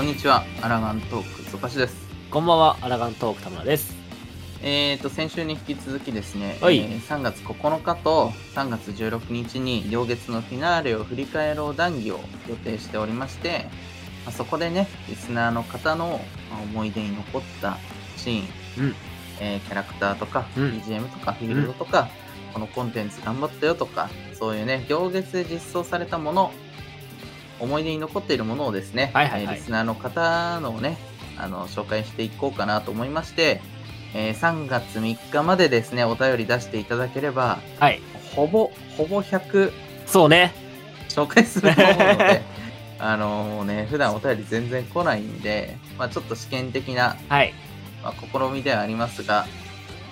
こんにちは、アラガントーク、ゾカシです。こんばんは、アラガントーク田村です。えーと、先週に引き続きですね、はい。えー3月9日と3月16日に両月のフィナーレを振り返ろう談義を予定しておりまして、まあそこでね、リスナーの方のまあ思い出に残ったシーン、うん。えーキャラクターとか、うん。BGM とか、フィールドとか、このコンテンツ頑張ったよとか、そういうね、行月で実装されたもの、思い出に残っているものをですね、はいはいはいえーリスナーの方のね、あの、紹介していこうかなと思いまして、えー3月3日までですね、お便り出していただければ、はい。ほぼ、ほぼ100そうね。紹介すると思うので、あのもうね、普段お便り全然来ないんで、まあちょっと試験的な、はい。まあ、試みではありますが、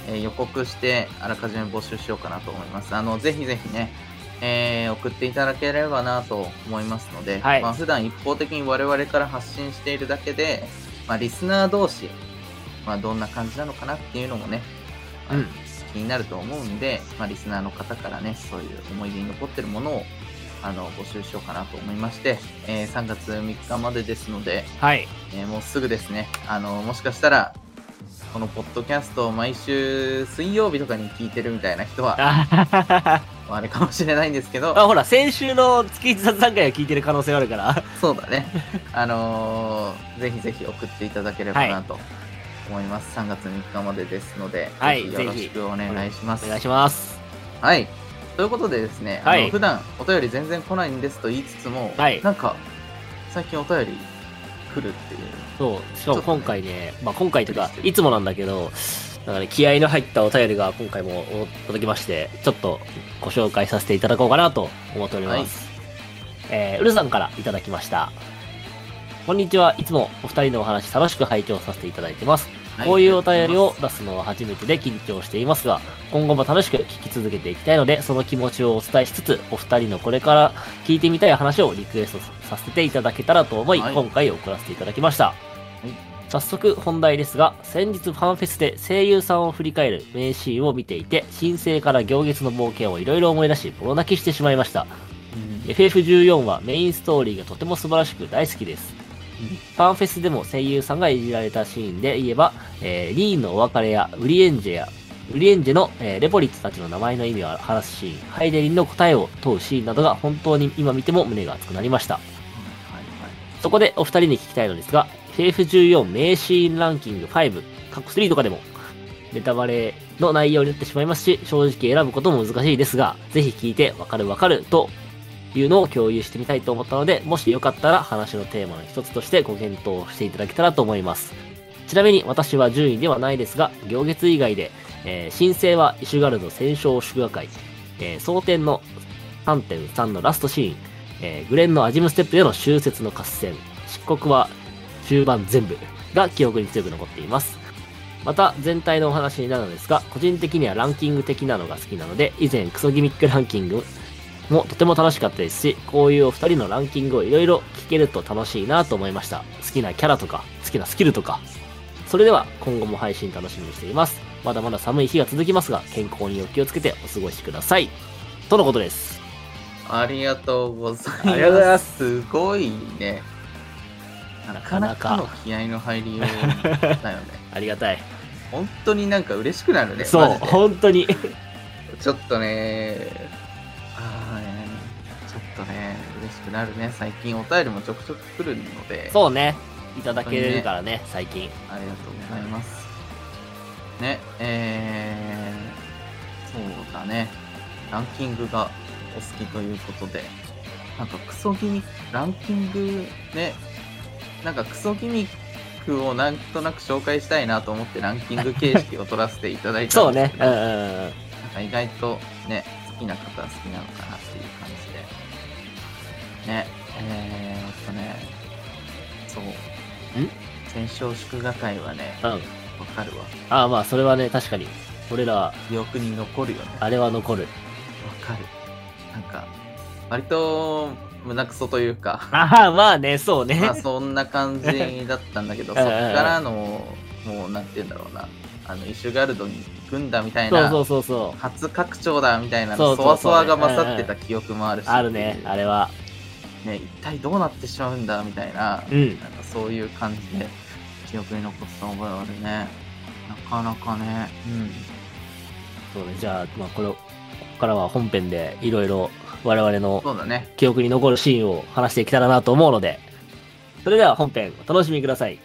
えー予告してあらかじめ募集しようかなと思います。あの、ぜひぜひね、えー送っていただければなと思いますので、はい。まあ普段一方的に我々から発信しているだけで、まあリスナー同士、まあどんな感じなのかなっていうのもね、まあうん気になると思うんで、まあリスナーの方からね、そういう思い出に残ってるものをあの募集しようかなと思いまして、えー3月3日までですので、はい。えーもうすぐですね、あの、もしかしたら、このポッドキャストを毎週水曜日とかに聞いてるみたいな人は、ああれかもしれないんですけど、ほら、先週の月一雑談会は聞いてる可能性があるから。そうだね、あのーぜひぜひ送っていただければなと思います。3月3日までですので、はいぜひよろしくお願いします。お願いします。はい。ということでですね、あのはい普段お便り全然来ないんですと言いつつも、はいなんか、最近お便り来るっていう。そう。しかも今回ね、まあ今回というか、いつもなんだけど、なんかね、気合の入ったお便りが今回も届きまして、ちょっとご紹介させていただこうかなと思っております。えー、うるさんからいただきました。こんにちは。いつもお二人のお話楽しく拝聴させていただいてます。こういうお便りを出すのは初めてで緊張していますが、今後も楽しく聞き続けていきたいので、その気持ちをお伝えしつつ、お二人のこれから聞いてみたい話をリクエストさせていただけたらと思い、はい今回送らせていただきました。早速本題ですが、先日ファンフェスで声優さんを振り返る名シーンを見ていて、新生から行月の冒険をいろいろ思い出し、ボロ泣きしてしまいました。うん FF14 はメインストーリーがとても素晴らしく大好きです。ファンフェスでも声優さんがいじられたシーンで言えば、えーリーンのお別れやウリエンジェや、ウリエンジェの、えーレポリッツたちの名前の意味を話すシーン、ハイデリンの答えを問うシーンなどが本当に今見ても胸が熱くなりました。そこでお二人に聞きたいのですが、FF14 名シーンランキング5、カッコ3とかでも、ネタバレの内容になってしまいますし、正直選ぶことも難しいですが、ぜひ聞いてわかるわかるというのを共有してみたいと思ったので、もしよかったら話のテーマの一つとしてご検討していただけたらと思います。ちなみに私は順位ではないですが、行月以外で、えー申請はイシュガルド戦勝祝賀会、えー、蒼天の3.3のラストシーン、えーグレンのアジムステップでの終節の合戦、漆黒は終盤全部が記憶に強く残っています。また、全体のお話になるのですが、個人的にはランキング的なのが好きなので、以前クソギミックランキングもとても楽しかったですし、こういうお二人のランキングをいろいろ聞けると楽しいなと思いました。好きなキャラとか、好きなスキルとか。それでは、今後も配信楽しみにしています。まだまだ寒い日が続きますが、健康にお気をつけてお過ごしください。とのことです。ありがとうございます。ありがとうございますすごいね。なかななかの気合の入りようだよね。ありがたい。本当になんか嬉しくなるね。そう、本当に。ちょっとね、ねちょっとね、嬉しくなるね。最近お便りもちょくちょく来るので、そうね。いただけるからね、最近。ありがとうございます。ね、えー、そうだね。ランキングがお好きということで、なんかクソギミランキングね、なんかクソギミックをなんとなく紹介したいなと思ってランキング形式を取らせていただいたそうねんですけ。ど、うんうんうん。なんか意外とね、好きな方は好きなのかなっていう感じで。ね、えーっとね、そう。ん？戦勝祝賀会はね、うん。わかるわ。ああ、まあ、それはね、確かに。俺ら、記憶に残るよね。わあれは残る。かる。なんか、割と胸クソというか、ああ、まあね、そうね。まあそんな感じだったんだけど、そっからの、もうなんて言うんだろうな、あの、イシュガルドに行くんだみたいな、そうそうそうそう。初拡張だみたいなそわそわが勝ってた記憶もあるし、あるね、あれは。ね、一体どうなってしまうんだみたいな、うん。なんかそういう感じで記憶に残った覚えはあるね。なかなかね、うん。そうね、じゃあ、まあ、これを、ここからは本編でいろいろ我々の。記憶に残るシーンを話していけたらなと思うので、それでは本編お楽しみください。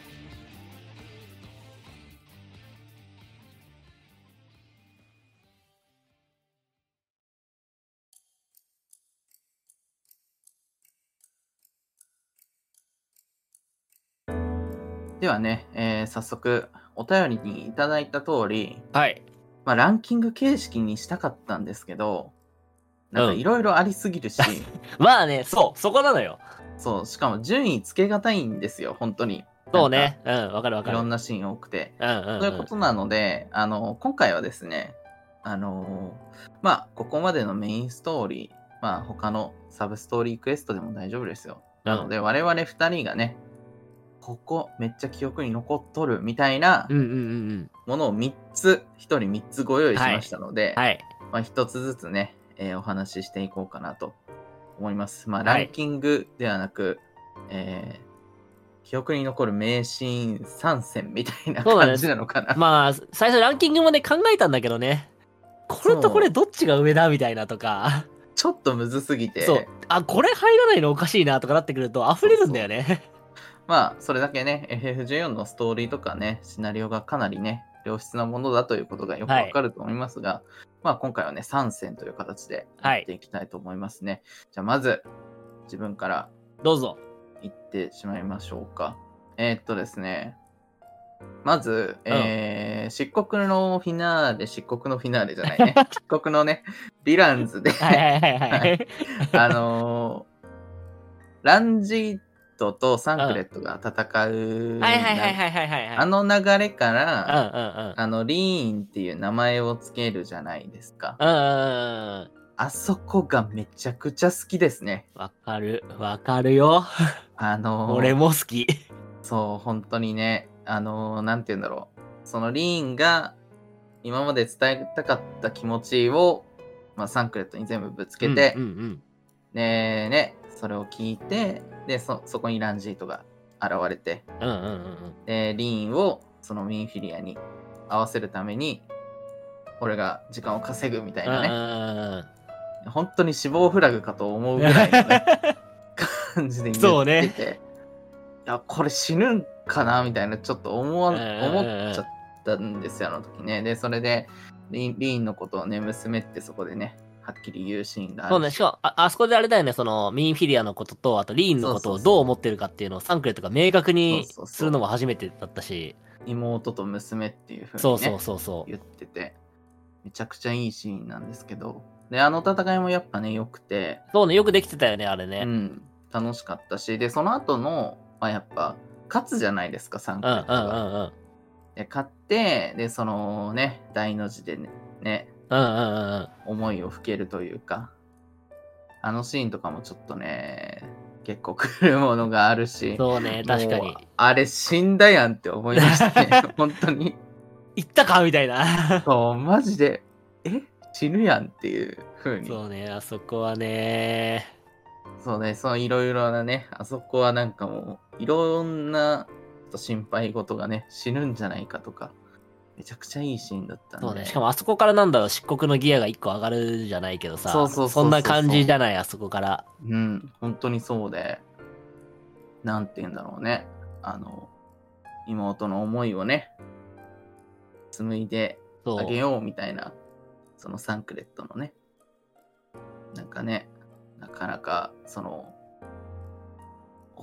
ではね、えー早速お便りにいただいた通り、はい。まあ、ランキング形式にしたかったんですけど、なんかいろいろありすぎるし、まあね、そう、そこなのよ。そう、しかも順位つけがたいんですよ、本当に。そうね。うん、わかるわか。る。ろんなシーン多くて。うんうん、うん。そういうことなので、あの、今回はですね、あの、まあ、ここまでのメインストーリー、まあ、他のサブストーリークエストでも大丈夫ですよ。なので、我々2人がね、ここめっちゃ記憶に残っとるみたいなうんうんうんうん。ものを3つ、1人3つご用意しましたので、はい。まあ、1つずつね、えーお話ししていこうかなと思います。まあ、はいランキングではなく、えー記憶に残る名シーン3選みたいな感じなのかな。まあ、最初ランキングもね、考えたんだけどね。これとこれどっちが上だみたいなとか。ちょっとむずすぎて、そう。あ、これ入らないのおかしいなとかなってくると溢れるんだよね。まあ、それだけね、FF14 のストーリーとかね、シナリオがかなりね、良質なものだということがよくわかると思いますが、まあ、今回はね、3選という形でやっていきたいと思いますね。じゃあ、まず、自分からどうぞ。言ってしまいましょうか。えーっとですね、まず、うんえー漆黒のフィナーレ、漆黒のフィナーレじゃないね。漆黒のね、ヴィランズで、はいはいはいはい。あのーランジットとサンクレットが戦う。あの流れかうんら、うんうん。あの、リーンっていう名前をつけるじゃないですか。うんうんうんうん。あそこがめちゃくちゃ好きですね。わかる。わかるよ。あのー俺も好き。そう、本当にね、あのーなんて言うんだろう。そのリーンが今まで伝えたかった気持ちを、まあ、サンクレットに全部ぶつけて、うんうんで、ね、それを聞いて、で、そ、そこにランジートが現れて、うん。うんうん。で、リーンをそのミンフィリアに合わせるために、俺が時間を稼ぐみたいなね、ね。本当に死亡フラグかと思うぐらいのね、感じで言そうねってて、いや、これ死ぬんかなみたいな、ちょっと思わ、思っちゃったんですよ、あの時ね。で、それで、リンのことをね、娘ってそこでね、はっきり言うシーンがあるそうね、しかもあ、あそこであれだよね、その、ミンフィリアのことと、あと、リーンのことをどう思ってるかっていうのをサンクレットが明確にするのも初めてだったし、妹と娘っていう風に、ね、そうそうそうそう。言ってて、めちゃくちゃいいシーンなんですけど、で、あの戦いもやっぱね、良くて、そうね、よくできてたよね、あれね。うん、楽しかったし、で、その後の、まあ、やっぱ、勝つじゃないですか、サンクうんうんレットが。うんうん。で、勝って、で、そのね、大の字でね、ねうんうんうんうん。思いを吹けるというか、あのシーンとかもちょっとね、結構来るものがあるし、そうね、確かに。あれ死んだやんって思いましたね、本当に。行ったか？みたいな。そう、マジで、え？死ぬやんっていう風に。そうね、あそこはね。そうね、そのいろいろなね、あそこはなんかもう、いろんな心配事がね、死ぬんじゃないかとか、めちゃくちゃいいシーンだった。そうね、しかもあそこからなんだろう、漆黒のギアが一個上がるじゃないけどさ、そうそうそうそうそんな感じじゃない、あそこから。うん、本当にそうで、なんて言うんだろうね。あの、妹の思いをね、紡いでそう。あげようみたいな、そのサンクレットのね、なんかね、なかなか、その、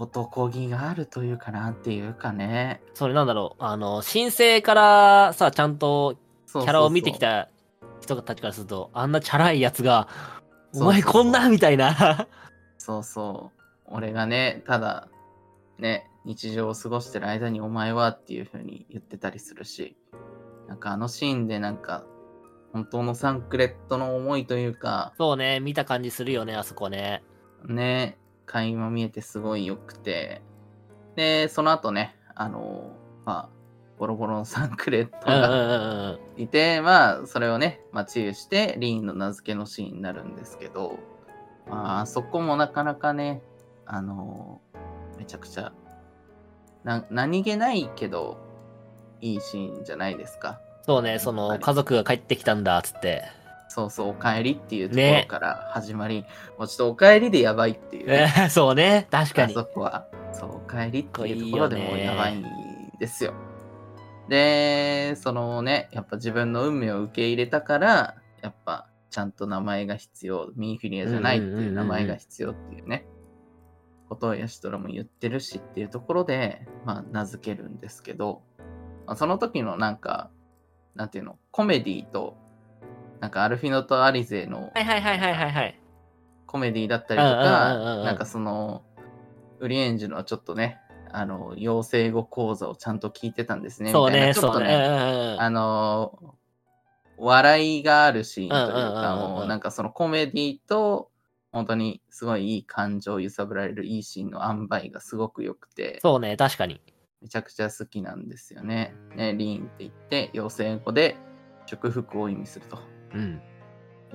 男気があるというかなんていうかね。それなんだろう、あの、申請からさ、ちゃんとキキャラを見てきた人たちからすると、あんなチャラいやつが、お前こんなみたいな。そうそう。俺がね、ただ、ね、日常を過ごしてる間にお前はっていう風に言ってたりするし、なんかあのシーンでなんか、本当のサンクレットの思いというか、そうね、見た感じするよね、あそこね。ね、垣間見えてすごい良くて、で、その後ね、あの、まあ、ボロボロのサンクレットがうん。いて、まあ、それをね、まあ、治癒して、リーンの名付けのシーンになるんですけど、まあ、あそこもなかなかね、あの、めちゃくちゃな何気ないけど、いいシーンじゃないですか。そうね、その、家族が帰ってきたんだ、つって。そうそう、お帰りっていうところから始まり、もうちょっとお帰りでやばいっていう、ね。えー そうね、確かあに。そこは、そう、お帰りっていうところでもやばいんですよ。で、そのね、やっぱ自分の運命を受け入れたから、やっぱちゃんと名前が必要、ミンフィリアじゃないっていう名前が必要っていうね、ことをヤシトラも言ってるしっていうところで、まあ名付けるんですけど、まあその時のなんか、なんていうの、コメディと、なんかアルフィノとアリゼのはいはいはいはいはいはい。コメディだったりとうんうんうんうんか、うんなんかその、ウリエンジのちょっとね、あの、養成語講座をちゃんと聞いてたんですね。そうね、みたいなちょっとそうね。うんうんうんあの、笑いがあるシーンというか、うんうんうんうんもうなんかそのコメディと、本当にすごいいい感情を揺さぶられるいいシーンの塩梅がすごく良くて、そうね、確かに。めちゃくちゃ好きなんですよね。ね、リーンって言って、養成語で祝福を意味すると。うん。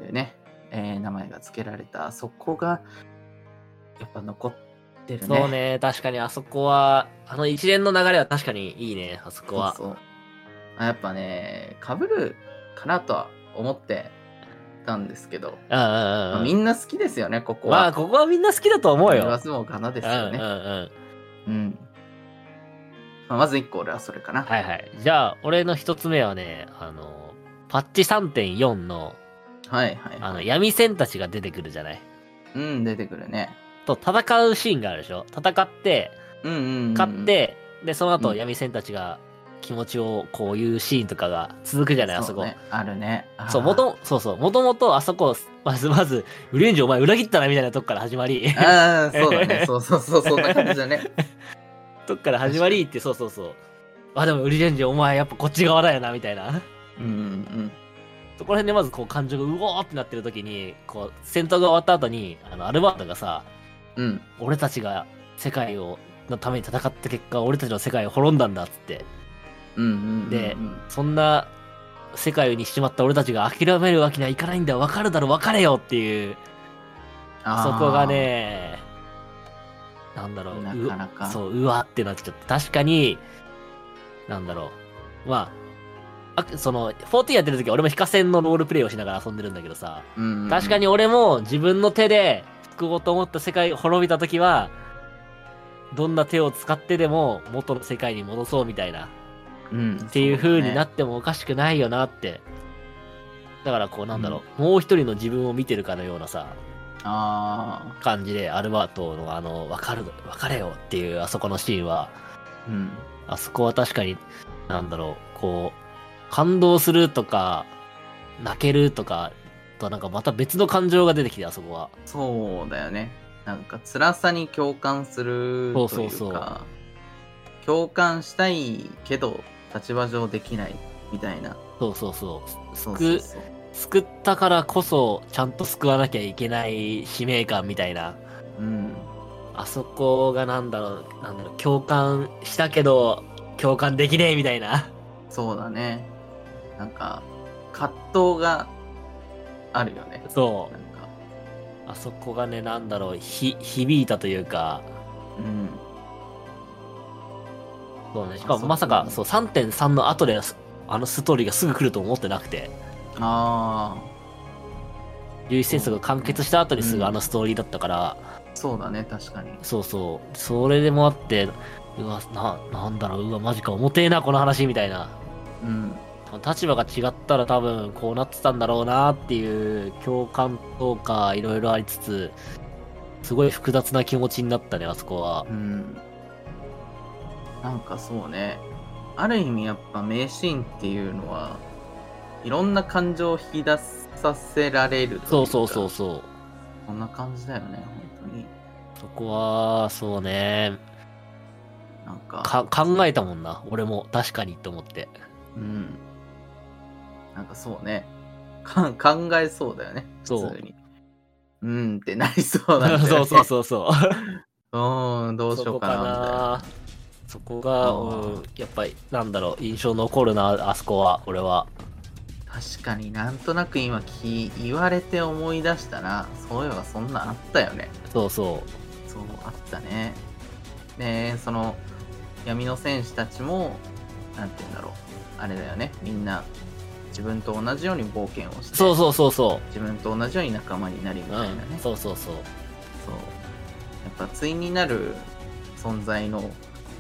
いうね、えー名前が付けられた、そこが、やっぱ残ってるね。そうね、確かにあそこは、あの一連の流れは確かにいいね、あそこは。そうやっぱね、被るかなとは思ってたんですけど。みんな好きですよね、ここは。まあ、ここはみんな好きだと思うよ。言わずもがなですよね。うんうんうん。うん。まあ、まず1個俺はそれかな。はいはい。じゃあ、俺の一つ目はね、あの、パッチ3.4の、はいはいあの、はい。闇戦たちが出てくるじゃない？うん、出てくるね。と、戦うシーンがあるでしょ？戦って、うんうん、うん。勝っ、て、で、その後、うん闇戦たちが気持ちをこういうシーンとかが続くじゃない、あそこ。ね、あるね。そう、もと、そうそう、もともとあそこ、まずまず、ウレンジお前裏切ったなみたいなとこから始まり、ああ、そうだね。そうそうそう、そんな感じだね。とこから始まりって、そうそうそう。あ、でもウリレンジお前やっぱこっち側だよな、みたいな。うんうんそこら辺でまずこう感情がうおーってなってる時に、こう、戦闘が終わった後に、あの、アルバートがさ、うん。うん。俺たちが世界を、のために戦った結果、俺たちの世界を滅んだんだっつって、うんうんうんうん。でそんな世界にしちまった俺たちが諦めるわけにはいかないんだよ、わかるだろ、別れよっていう、そこが、ね、なんだろう、なうかなか。そう、うわってなっちゃって、確かに、なんだろう、まあ、あその、14やってる時は俺も非化戦のロールプレイをしながら遊んでるんだけどさ、うんうんうん。確かに俺も自分の手で救おうと思った世界が滅びた時は、どんな手を使ってでも元の世界に戻そうみたいな、うん、っていう風になっってもおかしくないよなって。だからこうなんだろう、もう一人の自分を見てるかのようなさ、あ感じでアルバートのあの、わかる、別れよっていうあそこのシーンは、あ、うん。あそこは確かに、なんだろう、こう、感動するとか、泣けるとか、となんかまた別の感情が出てきて、あそこは。そうだよね。なんか辛さに共感するというか、そうそうそう共感したいけど立場上できないみたいな。そうそうそう。そうそうそう。救ったからこそ、ちゃんと救わなきゃいけない使命感みたいな。うん。あそこがなんだろう、なんだろう、共感したけど、共感できねえみたいな。そうだね。なんか、葛藤があるよね。そなんか、う。あそこがね、なんだろう、ひ、響いたというか、うん。そうね。しかもまさか、そう、3.3の後で、あのストーリーがすぐ来ると思ってなくて、あ11戦争が完結した後にすうんぐあのストーリーだったから、あ、そうだね、確かに。そうそう。それでもあって、うわ、な、なんだろう、うわ、マジか、重てえな、この話、みたいな。うん。立場が違ったら多分こうなってたんだろうなっていう共感とかいろいろありつつ、すごい複雑な気持ちになったね、あそこはう。ん。なんかそうね。ある意味やっぱ名シーンっていうのは、いろんな感情を引き出させられるそうそうそうそう。こんな感じだよね、本当に。そこは、そうね。なんか、か、考えたもんな。俺も確かにって思って。うん。なんかそうね。か考えそうだよね、普通に。うんってなりそうなんだよ、ね。そうそうそうそう。う。うん、どうしようかな、みたいな。そこが、うん、やっぱり、なんだろう、印象残るな、あそこは、俺は。確かになんとなく今き言われて思い出したな。そういえばそんなんあったよね。そうそそう、あったね。で、その、闇の戦士たちも、なんて言うんだろう。あれだよね。みんな、自分と同じように冒険をして、そうそうそうそ自分と同じように仲間になりみう。たいなね。うん、そうそうそう。そう。やっぱ、対になる存在の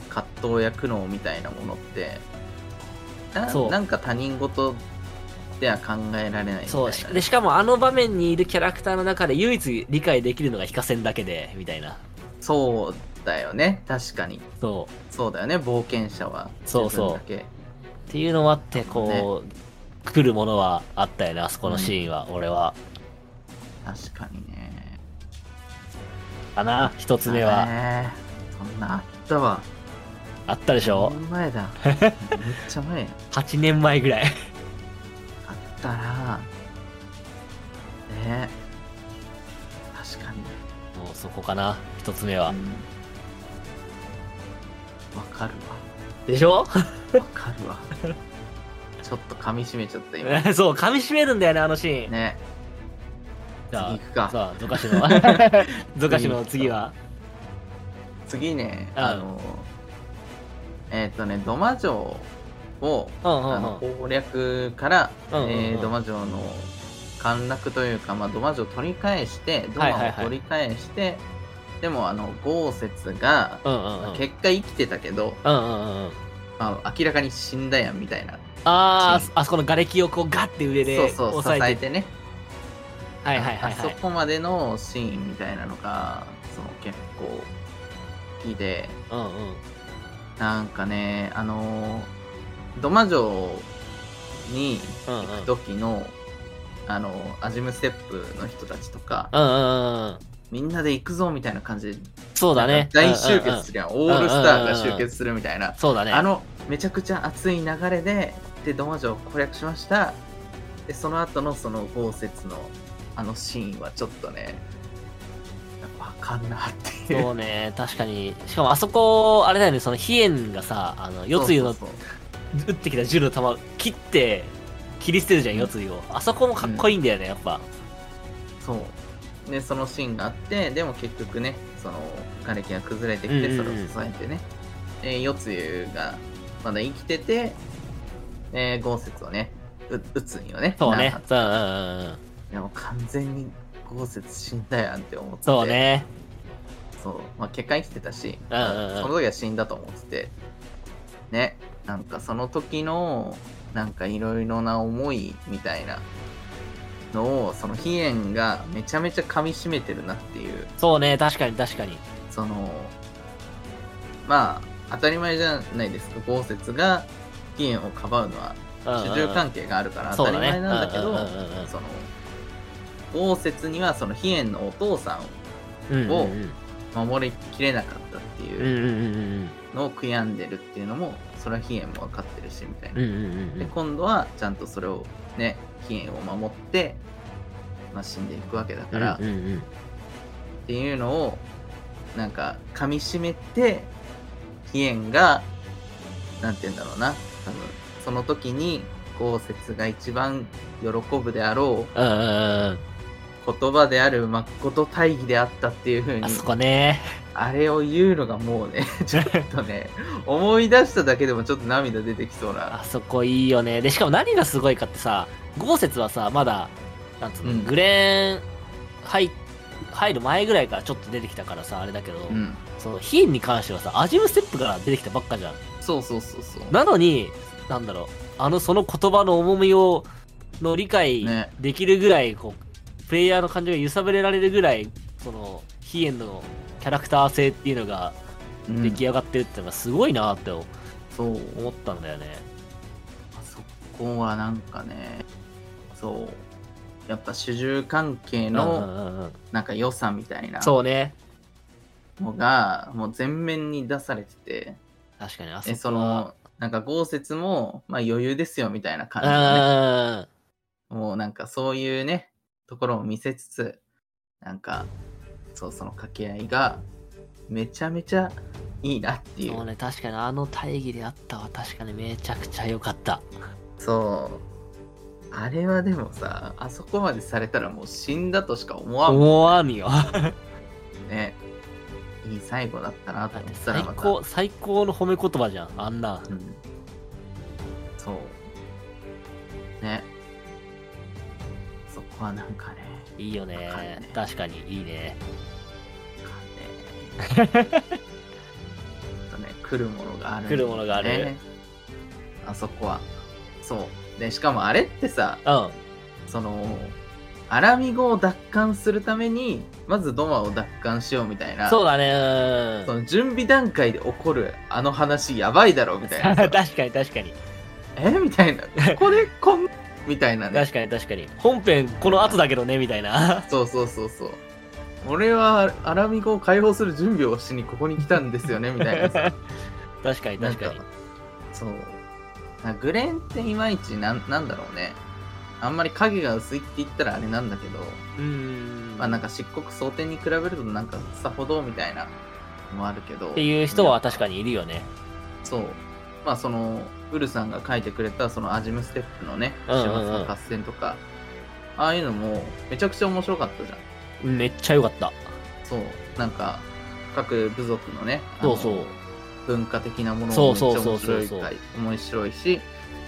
葛藤や苦悩みたいなものって、ななんか他人事では考えられないね、そうしでしかもあの場面にいるキャラクターの中で唯一理解できるのがヒカセンだけでみたいなそうだよね。確かに。そうそうだよね。冒険者は。そうそう。っていうのもあってこう、来るものはあったよねあそこのシーンは、俺は確かにね。かな一つ目はねそんなあったわ。あったでしょ？前だ。めっちゃ前や。8年前ぐらいあったなね確かに。もうそこかな一つ目は、うんわかるでしょ？わ。わかるわ。ちょっと噛み締めちゃった今。そう噛み締めるんだよねあのシーン、ね。じゃあ次行くか。さあゾカシの。ゾカシの次は？次ね、うんあの、えっ、とね、土間城を、うんうんあの攻略から、うんうんうん。えー土間城の陥落というか、まあ、土間城を取り返して土間をはいはい。はい取り返して、でもあの豪雪が、うんうんうん。結果生きてたけど、うんうんうんうん。まあ、明らかに死んだやんみたいなあシーーあそこの瓦礫をこうガッて上でそうそう支押さえて。えてね。はいはいはいあそはいこまでのシーンみたいなのがその結構好きでうんうん。なんかねあの土間城にうんうん。行く時の、あのアジムステップの人たちとか、うんうんうんうん。みんなで行くぞみたいな感じで。そうだね。大集うんうんうん結するやん、オールスターが集結するみたいな、そうだね。あのめちゃくちゃ熱い流れでで土間城を攻略しました。でその後のその豪雪のあのシーンはちょっとねやっぱあかんなっていう。そうね確かに。しかもあそこあれだよねその飛燕がさあの夜露の打ってきた銃の弾切って切り捨てるじゃん夜露を。あそこもかっこいいんだよねやっぱ。そう。でそのシーンがあってでも結局ねその瓦礫が崩れてきてそうんうんうん。れを支えてね、で夜露がまだ生きてて、えー豪雪をねう打つんよねそうね。ううんうんうん。でも完全に豪雪死んだやんって思ってそうね。そう、まあ、結果生きてたし、うんうんうん。その時は死んだと思ってて、ね、なんかその時の、なんかいろいろな思いみたいなのを、その飛燕がめちゃめちゃ噛み締めてるなっていう、そうね。確かに確かに。その、まあ、当たり前じゃないですか、豪雪が飛燕をかばうのは、主従関係があるから当たり前なんだけど、その、豪雪にはその飛燕のお父さんを守りきれなかったっていう、のを悔やんでるっていうのもそれは飛燕も分かってるしみたいな、で今度はちゃんとそれをね飛燕を守って、まあ、死んでいくわけだから、っていうのをなんか噛み締めて飛燕がなんて言うんだろうな多分その時に豪雪が一番喜ぶであろうんうんうん。う言葉である誠大義であったっていう風にあそこね。あれを言うのがもうね、ちょっとね、思い出しただけでもちょっと涙出てきそうな。あそこいいよね。でしかも何がすごいかってさ豪雪はさまだなんつうの、うん。グレーン入入る前ぐらいからちょっと出てきたからさあれだけど、うん。そのヒーンに関してはさアジムステップから出てきたばっかじゃんそうそうそうそう。なのになんだろうあのその言葉の重みをの理解ねできるぐらい、こうプレイヤーの感情が揺さぶれられるぐらいそのヒエンのキャラクター性っていうのがうん出来上がってるっていうのがすごいなってそう。思ったんだよね。あそこはなんかね、そう。やっぱ主従関係うんのうんうんうんなんか良さみたいなそうね。のがもう全面に出されてて、確かにあそえ、こその、なんか豪雪も、まあ余裕ですよみたいなうん感じでね。うんもうなんかそういうね、ところを見せつつ、なんか、そう、その掛け合いが、めちゃめちゃいいなっていう。そうね確かにあの大義であったは確かにめちゃくちゃ良かった。そう。あれはでもさ、あそこまでされたらもう死んだとしか思わんも思わんよ。最後だったなと思ったら最高、最高の褒め言葉じゃん、あんな。うん、そう。ね。そこはなんかねいいよね。ね。確かに、いいね。なんかね ちょっとね来るものがあるね。来るものがある。あそこは。そう。でしかもあれってさうん。そのアラミ語を奪還するためにまずドマを奪還しようみたいなそうだね。その準備段階で起こるあの話やばいだろみたいな 確さかに確かに。え？みたいなここで こん？みたいなね確かに確かに。本編この後だけどね、みたいな。そうそうそうそう俺はアラミ語を解放する準備をしにここに来たんですよねみたいなさ確かに確かに。そうなグレンっていまいちなんなんだろうねあんまり影が薄いって言ったらあれなんだけど、うーん。まあなんか漆黒蒼天に比べるとなんかさほどみたいなのもあるけどっていう人は確かにいるよね。そうまあそのウルさんが書いてくれたそのアジムステップのねうんうんうん週末の合戦とか、ああいうのもめちゃくちゃ面白かったじゃんめっちゃ良かった。そうなんか各部族のねそうそう。文化的なものもめっちゃ面白い回面白いし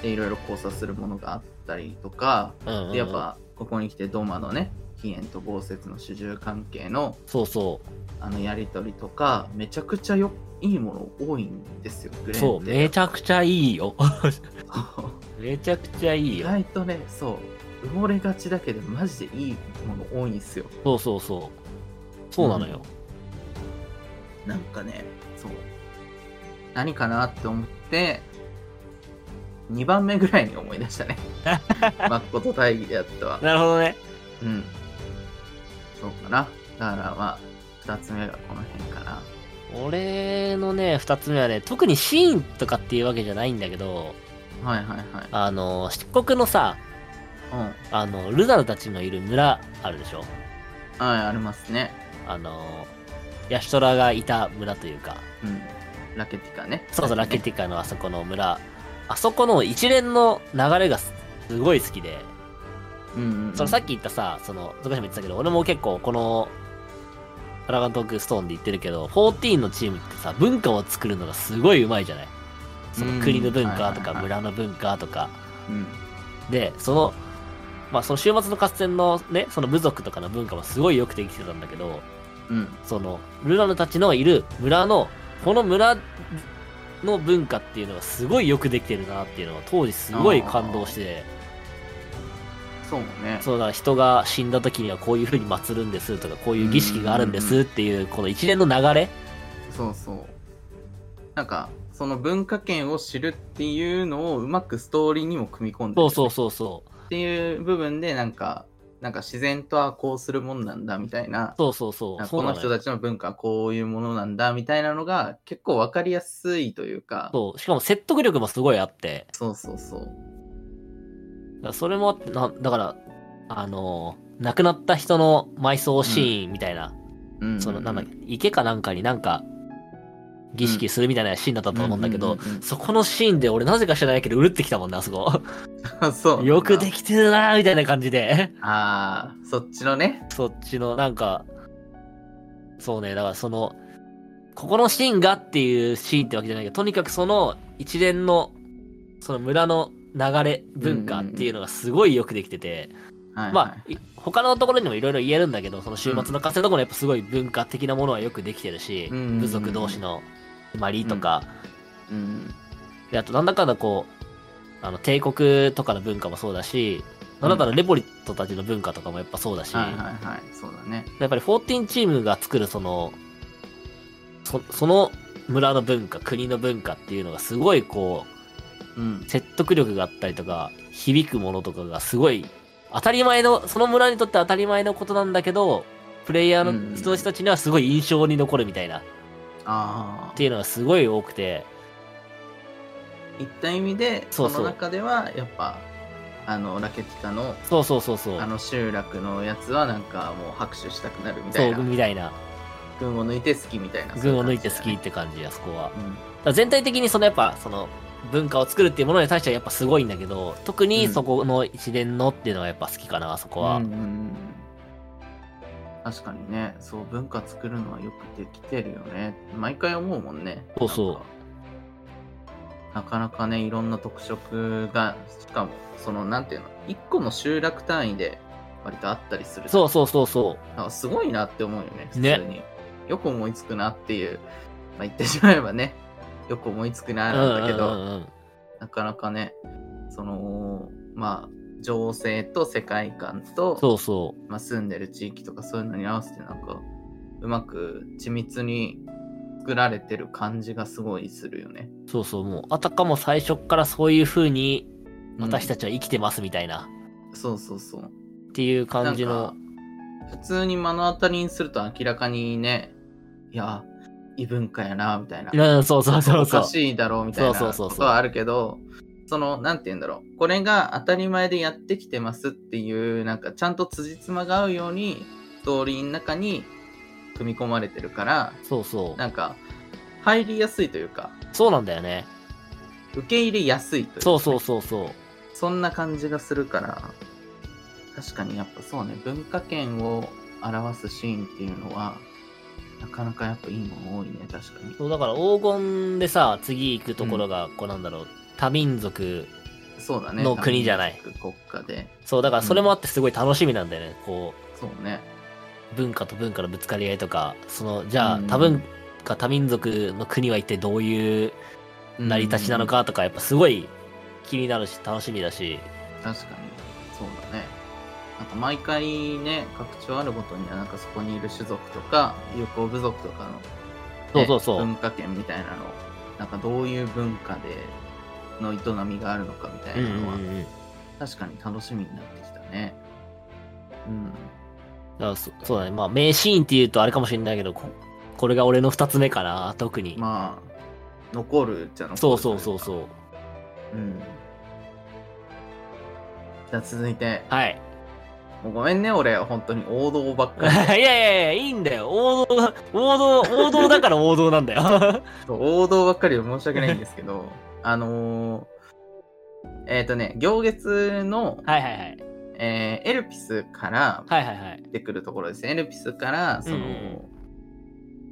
でいろいろ交差するものがあったりとかうんうんうんでやっぱここに来てドマのね起源と豪雪の主従関係のそうそあのやり取りとかめちゃくちゃよいいもの多いんですよグう。レーンそう、めちゃくちゃいいよ。めちゃくちゃいい意よ。外とねそう埋もれがちだけどマジでいいもの多いんですよそうそうそう。そうなのよ。なんかねそう何かなって思って2番目ぐらいに思い出したね。マッコと大義でやったわ。なるほどね。うん。そうかな。だからまあ2つ目がこの辺かな。俺のね、二つ目はね、特にシーンとかっていうわけじゃないんだけど、はいはいはい。あの、漆黒のさ、うん。あの、ルナルたちのいる村あるでしょ？はいありますね。あの、ヤシトラがいた村というか、うん。ラケティカね。そうそう、ラケィティカのあそこの村、あそこの一連の流れがすすごい好きで、うんうんうん。そのさっき言ったさ、その、ゾカシも言ってたけど、俺も結構この、ドラガントークストーンで言ってるけど、14のチームってさ、文化を作るのがすごいうまいじゃない？その国の文化とか村の文化とか。うん。で、その、まあその週末の合戦のね、その部族とかの文化もすごいよくできてたんだけど、うん。その、ルナルたちのいる村の、この村の文化っていうのがすごいよくできてるなっていうのを当時すごい感動して、そうね。そうだ、人が死んだ時にはこういう風に祀るんですとか、こういう儀式があるんですっていう、この一連の流れ。そうそう。なんかその文化圏を知るっていうのをうまくストーリーにも組み込んでるそうそうそうそう。っていう部分でなんかなんか自然とはこうするもんなんだみたいな。そうそうそう。この人たちの文化はこういうものなんだみたいなのが結構わかりやすいというか。そう。しかも説得力もすごいあって、そうそうそう。それもあってな、だから、あのー亡くなった人の埋葬シーンみたいな、うんうん。その、なんだっけ、池かなんかになんか、儀式するみたいなシーンだったと思うんだけど、そこのシーンで俺なぜか知らないけど、うるってきたもんね、あそこ。そう。よくできてるなーみたいな感じで。ああそっちのね。そっちの、なんか、そうね、だからその、ここのシーンがっていうシーンってわけじゃないけど、とにかくその一連の、その村の流れ、文化っていうのがすごいよくできてて、はいまあ、い他のところにもいろいろ言えるんだけど、その週末の活動のところもやっぱすごい文化的なものはよくできてるし、部族同士の決まりとか、うん。であとなんだかんだこう、あの帝国とかの文化もそうだし、なんだったらレポリットたちの文化とかもやっぱそうだし、はいはいはいそうだね。やっぱり14チームが作るその、そその村の文化、国の文化っていうのがすごいこうん。う、説得力があったりとか、響くものとかがすごい、当たり前の、その村にとって当たり前のことなんだけど、プレイヤーの人たちにはすごい印象に残るみたいな、っていうのがすごい多くて、いった意味でそうそう。その中ではやっぱあのラケティカのそうそうそうそう。あ、の集落のやつはなんかもう拍手したくなるみたそ、いうなみたいな。軍を抜いて好きみたいな。群を抜いて好きっそううて感じ、あそこは。感じだね。だから全体的にそのやっぱその文化を作るっていうものに対してはやっぱすごいんだけど特にそこの一連のっていうのがやっぱ好きかなあそこは、うんうんうん確かにね、そう、文化作るのはよくできてるよね。毎回思うもんね。そうそうなんかなかね、いろんな特色が、しかも、その、なんていうの、一個の集落単位で割とあったりする。そうそうそうそう。なんかすごいなって思うよね、普通に。ねよく思いつくなっていう、まあ、言ってしまえばね、よく思いつくななんだけど、なかなかね、その、まあ、情勢と世界観と、そうそまあ、住んでる地域とかそういうのに合わせてなんか、うまく緻密に作られてる感じがすごいするよね。う。そうそう。もう、あたかも最初っからそういう風に、私たち、ちは生きてますみたいな、そうそうそう。っていう感じの。普通に目の当たりにすると明らかにね、いや、異文化やな、みたいな。うん、そうそうそうそうおか。しいだろうみたいなそうそうそうそうことはあるけど、その、なんて言うんだろう。これが当たり前でやってきてますっていう、なんかちゃんと辻褄が合うように、ストーリーの中に組み込まれてるから、そうそう。なんか、入りやすいというか、そうなんだよね。受け入れやすいというか、そうそうそうそう。そんな感じがするから、確かにやっぱそうね、文化圏を表すシーンっていうのは、なかなかやっぱいいもの多いね、確かに。そうだから黄金でさ、次行くところが、こうなんだろう、多民族。そうだね。の国じゃない国家で。そう、だからそれもあってすごい楽しみなんだよね。こそうね。う、文化と文化のぶつかり合いとか、その、じゃあ、うん多文化、多民族の国は一体どういううん成り立ちなのかとか、やっぱすごい気になるし、楽しみだし。確かに。そうだね。なんか毎回ね、拡張あるごとには、なんかそこにいる種族とか、友好部族とかの、ねそうそうそう文化圏みたいなの、なんかどういう文化で、の営みがあるのかみたいなのは、うん。確かに楽しみになってきたね。うん。だからそそうだね。まあ、名シーンって言うとあれかもしれないけど、ここれが俺の二つ目かな、特に。まあ、残るじゃ残るそうそうそうそう。う。うん。じゃあ続いて、はい。もうごめんね、俺、本当に王道ばっかいり。やいやいや、いいんだよ。王道、王道、王道だから王道なんだよ。王道ばっかりで申し訳ないんですけど、あのー、えっ、とね、行月の、いはいはい。えーエルピスからはいはいはい。出てくるところですね。エルピスから、その、うんうん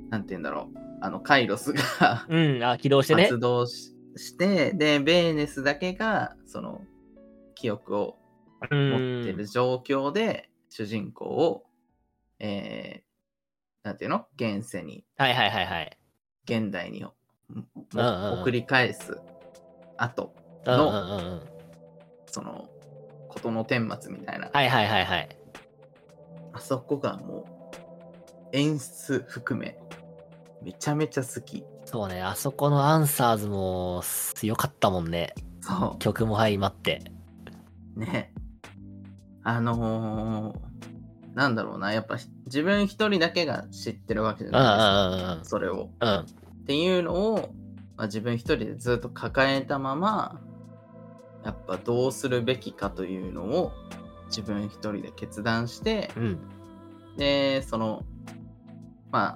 なんて言うんだろう、あの、カイロスが うん、あ、起動してね発。動しして、で、ベーネスだけが、その、記憶をう持ってんる。状況で、主人公を、えー、なんていうの？現世に、はいはいはいはい。現代に、うん送り返す後、うんうんうんうん。その、事の顛末みたいな、はいはいはいはい。あそこがもう、演出含め、めちゃめちゃ好き。そうね、あそこのアンサーズも良かったもんね。そ曲も相まって。う。ね。あのー、なんだろうな、やっぱ自分一人だけが知ってるわけじゃないですか。それを。うん。っていうのを、まあ、自分一人でずっと抱えたまま、やっぱどうするべきかというのを自分一人で決断して、うん。で、その、まあ、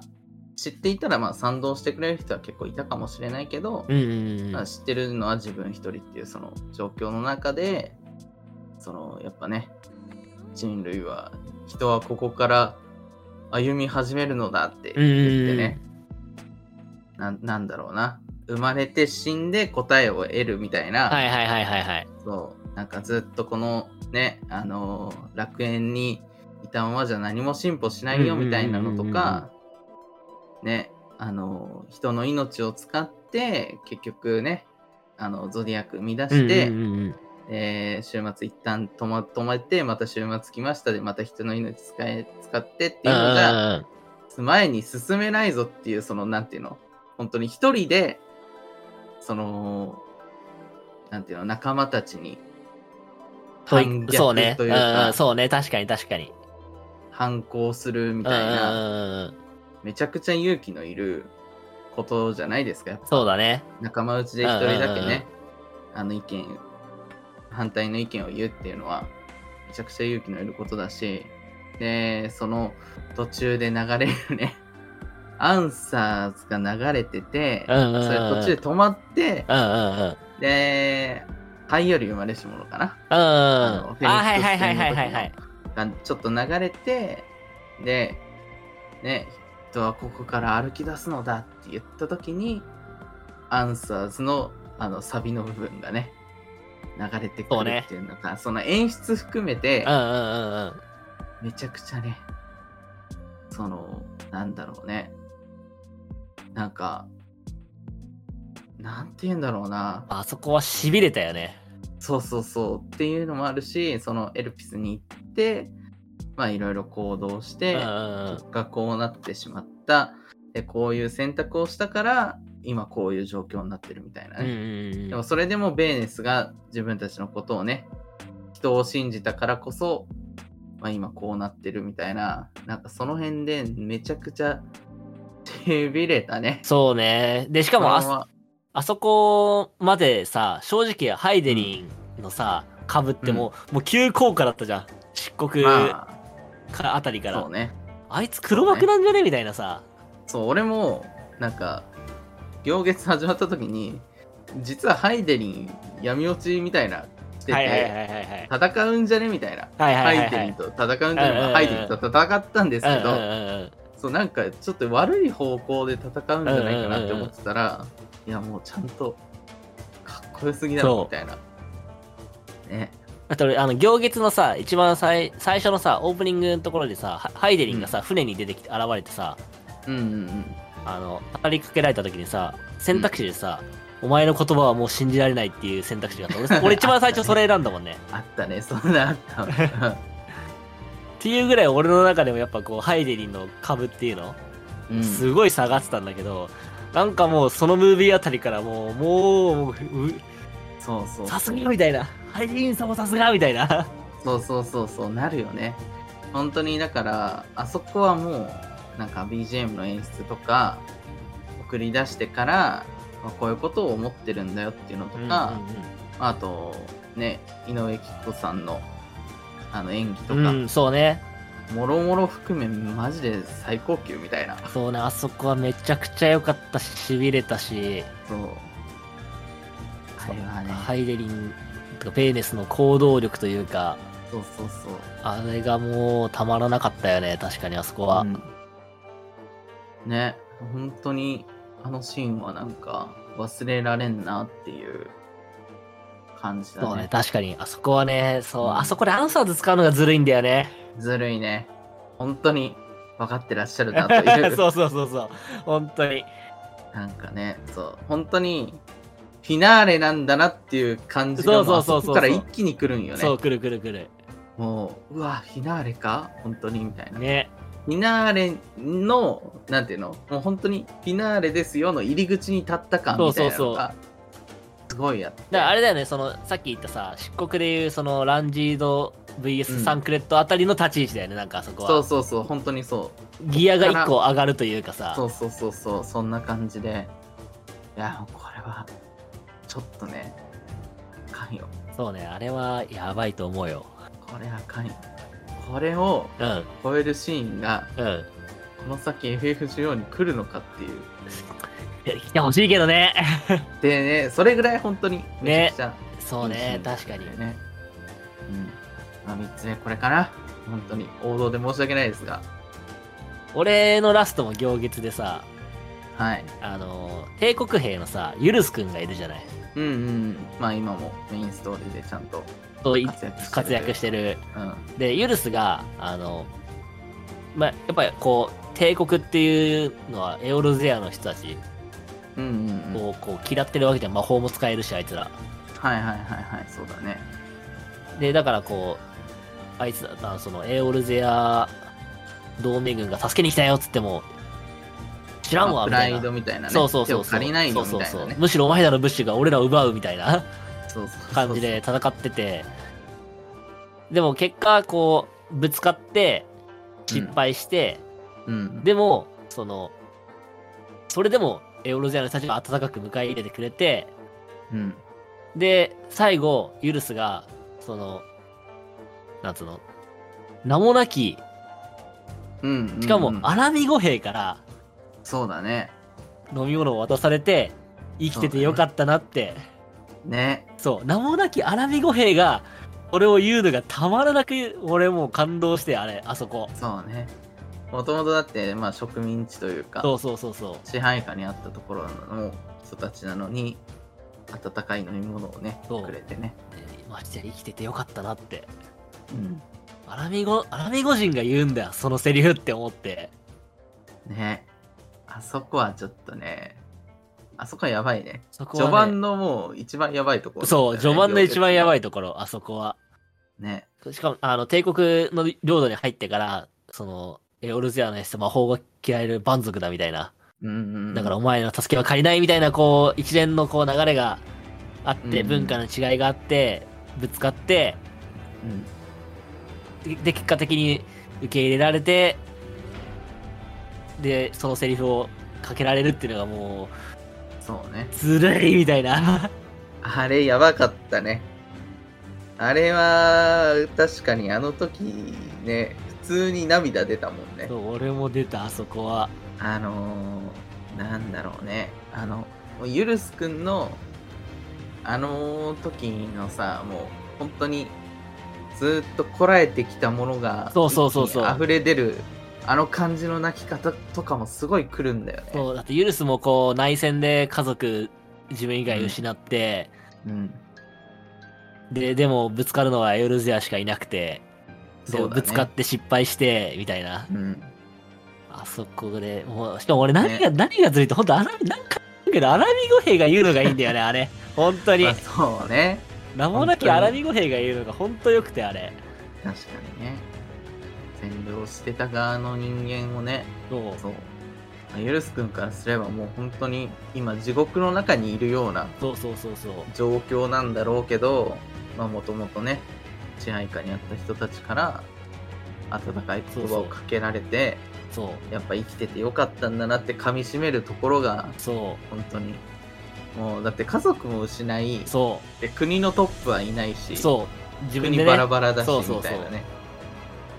知っていたらまあ賛同してくれる人は結構いたかもしれないけど、うんうんうんまあ、知ってるのは自分一人っていうその状況の中で、そのやっぱね、人類は、人はここから歩み始めるのだってうん。うん言ってね、なんなんだろうな、生まれて死んで答えを得るみたいな、はいはいはいはいはい。そう、なんかずっとこのね、あのー楽園にいたままじゃ何も進歩しないよみたいなのとか、ね、あのー人の命を使って、結局ね、あの、ゾディアック生み出して、うんうんうんえー週末一旦止ま止めて、また週末来ましたで、また人の命使え使ってっていうのが、うん。前に進めないぞっていう、その、なんていうの、本当に一人で、その、なんていうの、仲間たちに、反逆そうね。うんというかうん、そうね。確かに確かに。反抗するみうんたいな、めちゃくちゃ勇気のいることじゃないですか。やっぱそうだね。仲間内で一人だけね、あの意見、反対の意見を言うっていうのは、めちゃくちゃ勇気のいることだし、で、その途中で流れるね、アンサーズが流れてて、うんうんうんそれ途中で止まって、うんうんうん。で、灰より生まれし者かな。うんうんうん。あのあ、はいはいはいはいはいはい。がちょっと流れて、で、ね、人はここから歩き出すのだって言った時に、アンサーズのあのサビの部分がね、流れてくるっていうのが、その演出含めてうん、うんうんうん。めちゃくちゃね、その、なんだろうね。なんか、なんて言うんだろうな。あそこは痺れたよね。そうそうそうっていうのもあるし、そのエルピスに行って、まあいろいろ行動して、結果こうなってしまった。で、こういう選択をしたから、今こういう状況になってるみたいなうんね。でもそれでもベーネスが自分たちのことをね、人を信じたからこそ、まあ今こうなってるみたいな、なんかその辺でめちゃくちゃしびれたね。そうね。で、しかもあそ、ああそこまでさ、正直ハイデリンのさ、株ってもう、もう急降下だったじゃん。漆黒まかあたりあ、から。そうね。あいつ黒幕なんじゃねみたいなさ。そう、俺も、なんか、行月始まった時に、実はハイデリン闇落ちみたいなしてて。戦うんじゃねみたいな。はいはいはいはいハイデリンと戦うんじゃね、ハイデリンと戦ったんですけど、そうなんかちょっと悪い方向で戦うんじゃないかなって思ってたら、いやもうちゃんとかっこよすぎだろみたいな。ね。あと俺、あの、行月のさ、一番最最初のさ、オープニングのところでさ、ハハイデリンがさ、船に出てきて、現れてさ、うんうんうん。あの、語りかけられた時にさ、選択肢でさ、お前の言葉はもう信じられないっていう選択肢があった。俺、俺一番最初それ選んだもんね。あったね、そんなあったわ。っていうぐらい俺の中でもやっぱこう、ハイデリンの株っていうの、うん、すごい下がってたんだけど、なんかもうそのムービーあたりからもう、もう、うそうそう。さすがみたいな。ハイデリンさんもさすがみたいな。そうそうそうそうなるよね本当にだからあそこはもうなんか BGM の演出とか送り出してから、まあ、こういうことを思ってるんだよっていうのとか、まああとね井上貴子さんのあの演技とか、うん、うん、そうね。もろもろ含めマジで最高級みたいな。そうね、あそこはめちゃくちゃ良かったし、痺れたし、そうあれはね、ハイデリンとかベーネスの行動力というか、そうそうそう。あれがもうたまらなかったよね、確かにあそこは。うん。ね本当にあのシーンはなんか忘れられんなっていう感じだねそうね、確かに。あそこはね、そう、うんあそこでアンサーズ使うのがずるいんだよね。ずるいね本当に分かってらっしゃるなという そうそうそうそう。本当に。なんかねそう本当にフィナーレなんだなっていう感じがそうそうそうから一気に来るんよねそう、くるくるくる。もううわフィナーレか？本当にみたいな、ね。フィナーレのなんていうの？もう本当にフィナーレですよの入り口に立った感みたいなのがすごいやだからあれだよね、その、さっき言ったさ、漆黒でいう、その、ランジードう VS んサンクレットあたりの立ち位置だよね、なんかあそこは。そうそうそう本当にそうギアが1個上がるというかさ。そうそうそうそうそんな感じでいやこれはちょっとねあかんよそうね、あれはやばいと思うよ。これあかんよこれをうん、超えるシーンがうん。この先 FF14 に来るのかっていう来てほしいけどね。でねそれぐらい本当にめちゃくちゃ。そうね確かに。ねうん。まあ3つ目これかな。本当に。王道で申し訳ないですが。俺のラストも行月でさ、はい。あの、帝国兵のさ、ユルス君がいるじゃない。うんうん。まあ今もメインストーリーでちゃんとそうい活躍してる。活躍してる。うん。で、ユルスが、あの、まあ、やっぱりこう、帝国っていうのはエオルゼアの人たちうんうんうん。をこう嫌ってるわけじゃん。魔法も使えるし、あいつら。はいはいはいはい。そうだね。で、だからこう、あいつだったそのエオルゼア同盟軍が助けに来たよっつっても、知らんわ、みたいな。まあプライド。みたいなね。そうそうそうそう。ね。そうそうそうむしろお前らの物資が俺らを奪うみたいな。感じで戦ってて、でも結果、こう、ぶつかって、失敗して、うん。でも、その、それでも、エオロゼアの人たちが温かく迎え入れてくれて、うん。で、最後、ユルスが、その、なんつうの、名もなき、うんうんうん。しかも、アラミ語兵からそうだね。飲み物を渡されて、生きててよかったなって、ね。そう、名もなきアラミ語兵が、俺を言うのがたまらなく、俺もう感動して、あれ、あそこ。そうねもともとだって、まあ植民地というか、そうそうそうそう。支配下にあったところの人たちなのに、温かい飲み物をね、くれてね。でましてや生きててよかったなって。うん。アラミゴ、アラミゴ人が言うんだよ、そのセリフって思って。ね。あそこはちょっとね、あそこはやばいね。そこは、ね、序盤のもう一番やばいところ、そう、序盤の一番やばい。いところ、あそこは。ね。しかも、あの、帝国の領土に入ってから、その、エオルゼアのやつと魔法が嫌える蛮族だみたいな。うんうん。だからお前の助けは借りないみたいな、こう、一連のこう流れがあって、うん文化の違いがあって、ぶつかって、うん、で、で結果的に受け入れられて、で、そのセリフをかけられるっていうのがもそうね。う、ずるいみたいな。あれやばかったね。あれは、確かにあの時ね、普通に涙出たもんねそ。う俺も出た、あそこは。あのー、なんだろうね。あの、ユルスくんの、あの時のさ、もう本当にずっとこらえてきたものが、そうそうそうそう溢れ出る、あの感じの泣き方とかもすごい来るんだよね。そう、だってユルスもこう、内戦で家族、自分以外失って、うん。で、でもぶつかるのはエオルゼアしかいなくて、ねぶつかって失敗して、みたいな。うん。あそこで、もう、しかも俺何が、何がずるいって、ほんと、アラミ、なんかけど、アラミ語兵が言うのがいいんだよね、あれ。本当にまあ、。そうね。名もなきアラミ語兵が言うのが本当よくて、あれ。確かにね。占領してた側の人間をね、そう。そう。まあユルス君からすればもう本当に今地獄の中にいるようなそうそうそうそう。状況なんだろうけど、まあもともとね、支配下にあった人たちから温かい言葉をかけられて、そう。やっぱ生きててよかったんだなって噛み締めるところがそ本当にもうだって家族も失い、う。そで国のトップはいないし、う。そう。自分でね国バラ。バラだしそうそうそうみたいなね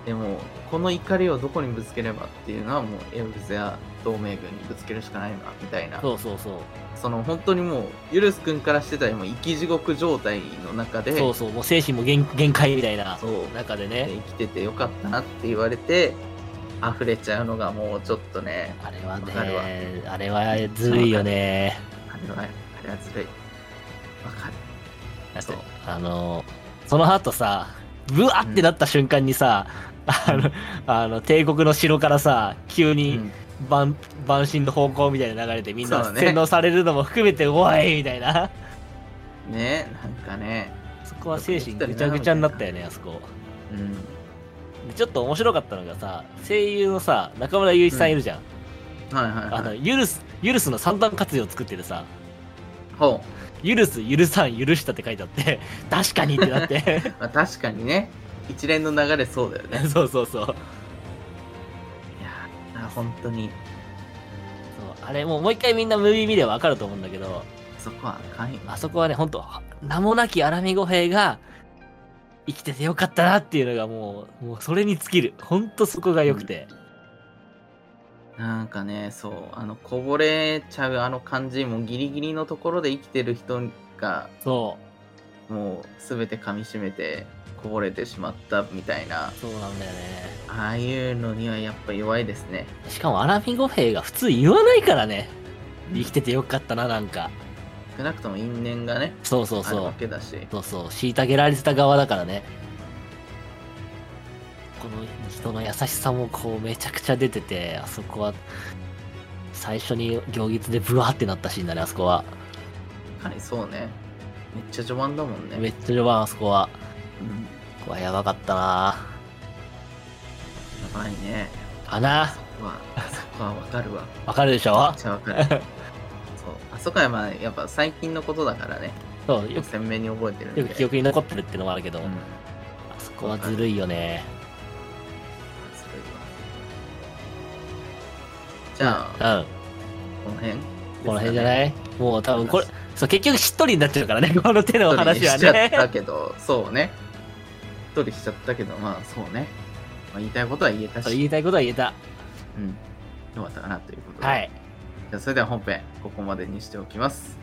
でもこの怒りをどこにぶつければっていうのはもうエオルゼア同盟軍にぶつけるしかないなみたいなそうそうそう。その本当にもうユルス君からしてたらもう生き地獄状態の中でそうそう。もう精神も限限界みたいなそう中でね。で生きててよかったなって言われて溢れちゃうのがもうちょっとねあれはね、あれはずるいよね。あれはあれはずるいわかるそうあの、その後さ、ブワってなった瞬間にさ、あの、あの、帝国の城からさ、急うにん。晩、晩神の方向みたいな流れでみんなそうね。洗脳されるのも含めて、おいみたいな。ねなんかね。そこは精神ぐちゃぐちゃになったよね、あそこ。うん。でちょっと面白かったのがさ、声優のさ、中村雄一さんいるじゃん。はいはいあの、はいユルス、ユルスの三段活用を作っててさ、ほ許す、許さん、許したって書いてあって、確かにってなって。う、まあ、確かにね一連の流れそうだよね そうそうそう。そういやー本当にあれもうもう一回みんなムービー見ればわかると思うんだけど、そこはあかんよあそこはね、ほんと、名もなきアラミ語兵が生きててよかったなっていうのがもう、もうそれに尽きる。ほんとそこが良くて。なんかねそうあのこぼれちゃうあの感じもギリギリのところで生きてる人がそもう全て噛み締めてこぼれてしまったみたいなう、そうなんだよね。ああいうのにはやっぱ弱いですねしかもアラミ語兵が普通言わないからね。生きててよかったな、なんか。少なくとも因縁がねそうそうあるわそう。けだしそうそう。虐げられてた側だからね。この人の優しさもこうめちゃくちゃ出てて、あそこは、最初に行列でブワーってなったシーンだね、あそこは。はいそうねめっちゃ序盤だもんねめっちゃ序盤、あそこは。うん。ここはやばかったな。やばいね。かな。そこはそこはわかるわ。わかるでしょ？わかる。そう。あそこはまあやっぱ最近のことだからね。そう、よく、鮮明に覚えてるよく記憶に残ってるっていうのもあるけど、うん。あそこはずるいよね。それはじゃあ、うん。この辺この辺じゃいない？もう多分これ、そう、結局しっとりになっちゃうからね、この手のお話はしちゃったね。けど、そうね。一人しちゃったけど、まあそうね。まあ、言いたいことは言えたし、言いたいことは言えた。うん。よかったかなということで。はい。じゃあそれでは本編、ここまでにしておきます。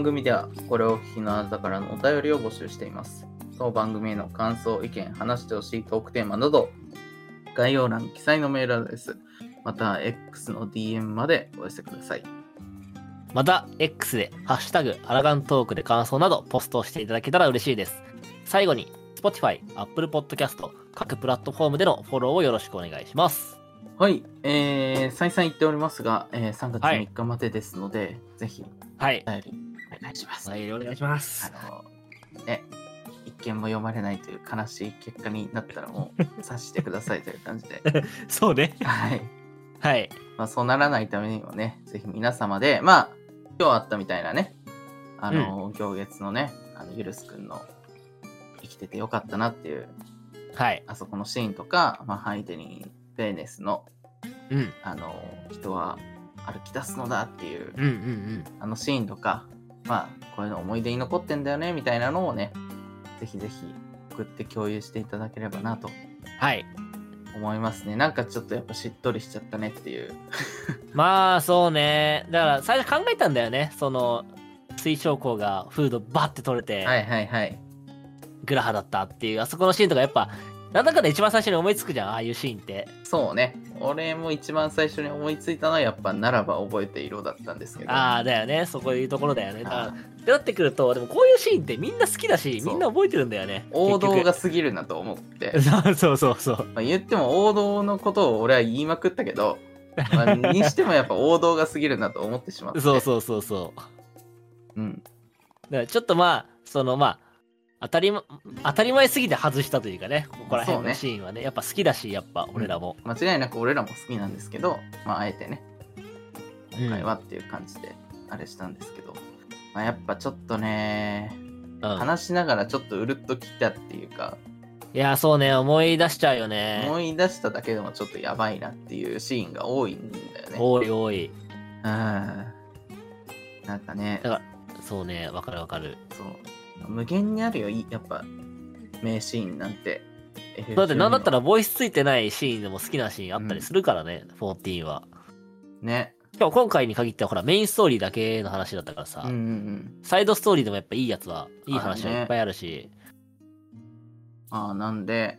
番組ではこれをお聞きのあなたからのお便りを募集しています。当番組への感想、意見、話してほしいトークテーマなど、概要欄記載のメールアドレス、または X の DM までお寄せください。また、X で、ハッシュタグ、アラガントークで感想など、ポストしていただけたら嬉しいです。最後に、Spotify、Apple Podcast、各プラットフォームでのフォローをよろしくお願いします。はい、えー、再三言っておりますが、えー3月はい3日までですので、ぜひはい。お便りお願いします。はい、お願いします。あの、ね、一件も読まれないという悲しい結果になったらもう察してくださいという感じで。そうね。はい。はい。まあ、そうならないためにもね、ぜひ皆様で、まあ、今日あったみたいなね、あの、行月のね、あの、ゆるすくんの生きててよかったなっていう、はい。あそこのシーンとか、まあ、ハイデリン・ベーネスの、うん。あの、人は歩き出すのだっていう、うんうんうん。あのシーンとか、まあ、こういうの思い出に残ってんだよね、みたいなのをね、ぜひぜひ送って共有していただければなとはい。思いますね。なんかちょっとやっぱしっとりしちゃったねっていう。まあ、そうね。だから、最初考えたんだよね。その、水晶光がフードバッて取れて、はいはいはい。グラハだったっていう、あそこのシーンとかやっぱ、なんだかんだ一番最初に思いつくじゃん、ああいうシーンって。そうね。俺も一番最初に思いついたのはやっぱならば覚えていろだったんですけど。ああ、だよね。そこいうところだよね。だってなってくると、でもこういうシーンってみんな好きだし、みんな覚えてるんだよね。王道が結過ぎるなと思って。局。そうそうそう。まあ、言っても王道のことを俺は言いまくったけど、まあ、にしてもやっぱ王道が過ぎるなと思ってしまって。そうそうそうそう。う。うん。だからちょっとまあ、そのまあ、当たり,、ま、当たり前すぎて外したというかね、ここら辺のシーンはね、やっぱ好きだし、やっぱ俺らも。間違いなく俺らも好きなんですけど、まああえてね、うん今回はっていう感じであれしたんですけど、まあ、やっぱちょっとね、うん話しながらちょっとうるっときたっていうか、いや、そうね、思い出しちゃうよね。思い出しただけでもちょっとやばいなっていうシーンが多いんだよね。多い多い。うん。なんかね、だから、そうね、わかるわかる。そう。無限にあるよ、いやっぱ、名シーンなんて。だってなんだったら。らボイスついてないシーンでも好きなシーンあったりするからね、14は。ね。しかも今回に限ってはほらメインストーリーだけの話だったからさ、うんうんうん。サイドストーリーでもやっぱいいやつは、いい話はいっぱいあるし、ああ、なんで、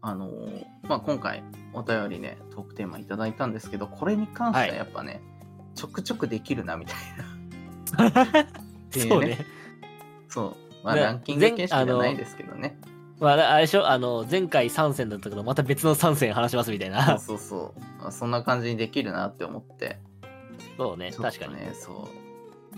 あのーまあ、今回お便りね、トークテーマいただいたんですけど、これに関してはやっぱね、ちょくちょくできるなみたいな。ねそうね。そう。まあ、ねランキング形式じゃないですけどね。まあ、あれでしょ？あの、前回3戦だったけど、また別の3戦話しますみたい そうな。そうそう。まあ、そんな感じにできるなって思って。そうね、ちょっ確かに。そ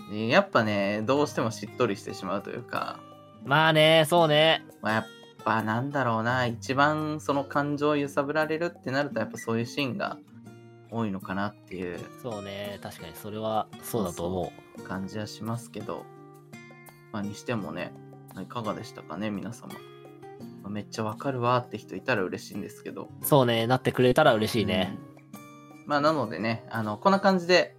う。でやっぱね、どうしてもしっとりしてしまうというか、まあね、そうね。まあ、やっぱなんだろうな、一番その感情を揺さぶられるってなると、やっぱそういうシーンが多いのかなっていうそうね、確かにそれはそうだと思感じはしますけど、まあ、にしてもね、いかがでしたかね、皆様。まあめっちゃわかるわって人いたら嬉しいんですけど。う。そうね、なってくれたら嬉しいね。うん。まあ、なのでね、あの、こんな感じで、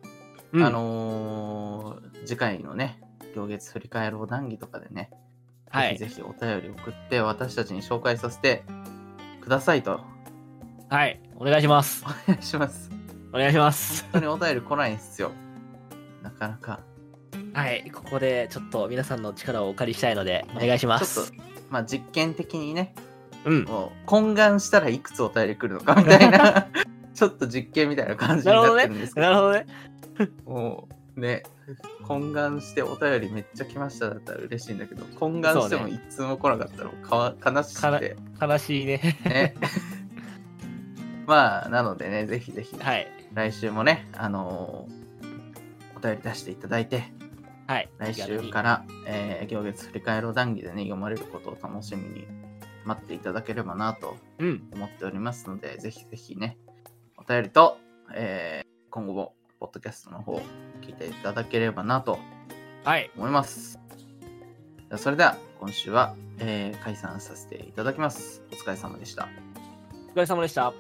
うんあのー次回のね、行月振り返ろう談義とかでね、はい。ぜひぜひお便り送って私たちに紹介させてくださいとはい。お願いしますお。願いします。お願いします。本当にお便り来ないんですよ。なかなか。はい。ここでちょっと皆さんの力をお借りしたいので、お願いします。まあ実験的にね、うん。もう懇願したらいくつお便り来るのかみたいな、ちょっと実験みたいな感じになってるんですけど、なるほどね。もうね、懇願してお便りめっちゃ来ましただったら嬉しいんだけど、懇願しても一通も来なかったらかわ悲しくて、悲しいね。ね。まあ、なのでね、ぜひぜひ、はい。来週もね、あのーお便り出していただいて、はい。来週から、えー行月振り返ろう談義でね、読まれることを楽しみに待っていただければなとうん。思っておりますので、ぜひぜひね、お便りと、えー今後も、ポッドキャストの方、聞いていただければなとはい。思います。じゃあそれでは、今週は、えー解散させていただきます。お疲れ様でした。お疲れ様でした。